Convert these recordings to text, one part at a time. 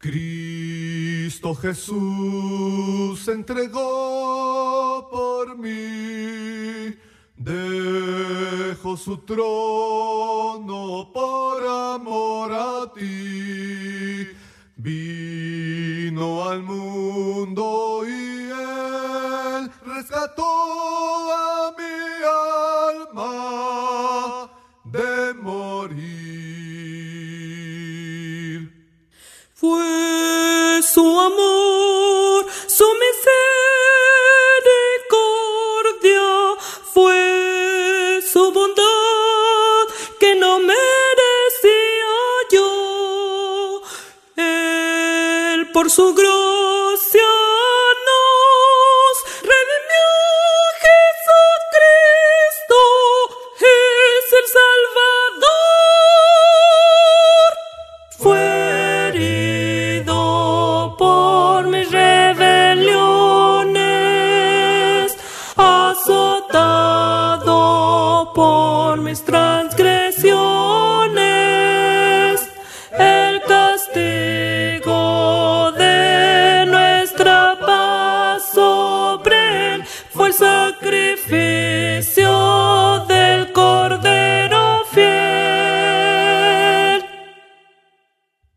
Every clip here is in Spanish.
Cristo Jesús se entregó por mí, dejó su trono por amor a ti, vino al mundo y él rescató a mi alma de morir. Por su gracia nos redimió. Jesucristo es el Salvador. Fue herido por mis rebeliones, azotado por mis transgresiones.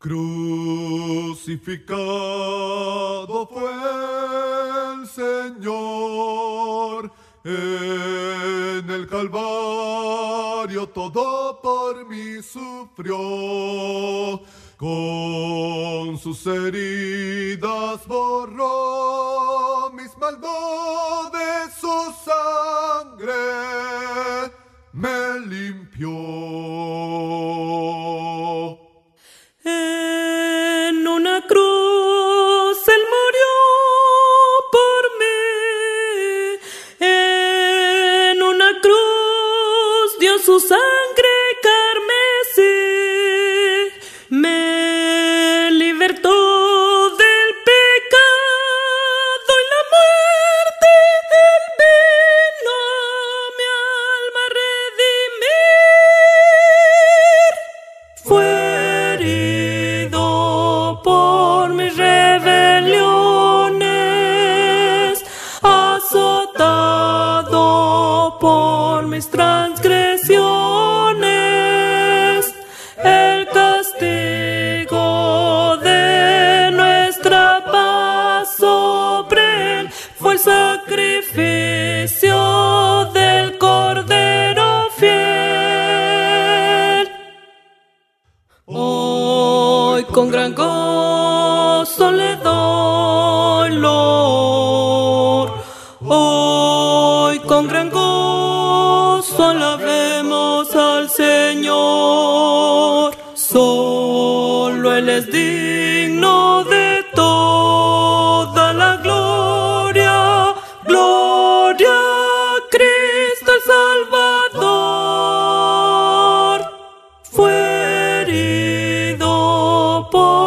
Crucificado fue el Señor en el Calvario, todo por mí sufrió. Con sus heridas borró mis transgresiones. El castigo de nuestra paz sobre fue el sacrificio del Cordero fiel. Hoy con gran gozo le doy. Hoy con gran gozo Él es digno de toda la gloria, gloria a Cristo el Salvador. Fue herido por